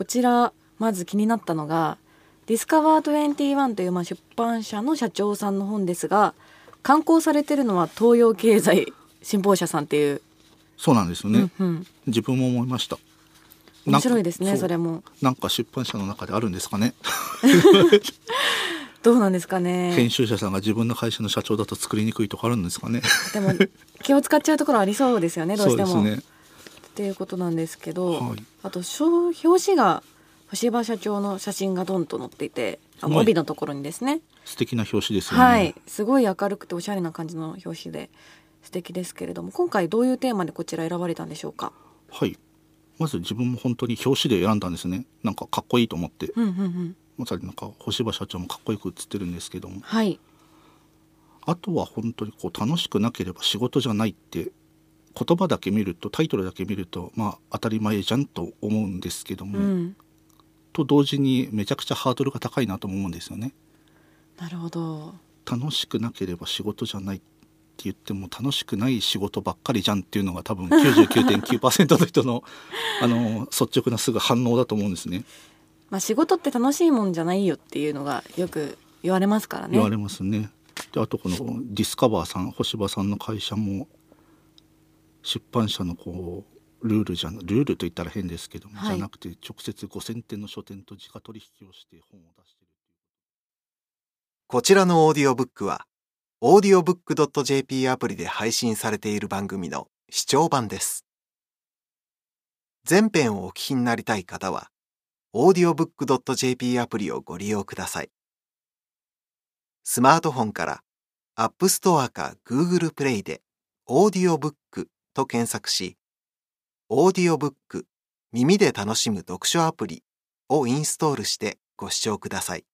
こちらまず気になったのがディスカバー21というまあ出版社の社長さんの本ですが刊行されてるのは東洋経済新報社さんっていう、そうなんですよね、うんうん、自分も思いました。面白いですねそれも。なんか出版社の中であるんですかね。どうなんですかね。編集者さんが自分の会社の社長だと作りにくいとかあるんですかね。でも気を使っちゃうところありそうですよねどうしても。そうですねっていうことなんですけど、はい。あと小表紙が星葉社長の写真がドンと載っていて帯のところにですね、素敵な表紙ですよね、はい。すごい明るくておしゃれな感じの表紙で素敵ですけれども今回どういうテーマでこちら選ばれたんでしょうか？はい。まず自分も本当に表紙で選んだんですね。なんかかっこいいと思って。うんうんうん。まさになんか星葉社長もかっこよく写ってるんですけども。はい。あとは本当にこう楽しくなければ仕事じゃないって言葉だけ見るとタイトルだけ見るとまあ当たり前じゃんと思うんですけども、うん。と同時にめちゃくちゃハードルが高いなと思うんですよね。なるほど。楽しくなければ仕事じゃないって言っても楽しくない仕事ばっかりじゃんっていうのが多分99.9%の人の あの率直なすぐ反応だと思うんですね。まあ仕事って楽しいもんじゃないよっていうのがよく言われますからね。言われますね。であとこのディスカバーさん星葉さんの会社も出版社のこうルールじゃなルールと言ったら変ですけども、はいじゃなくて直接5,000点の書店と直取引をして本を出してるこちらのオーディオブックは、audiobook.jp アプリで配信されている番組の視聴版です。全編をお聞きになりたい方は、audiobook.jp アプリをご利用ください。スマートフォンから App Store か Google Play で audiobook と検索し、オーディオブック耳で楽しむ読書アプリをインストールしてご視聴ください。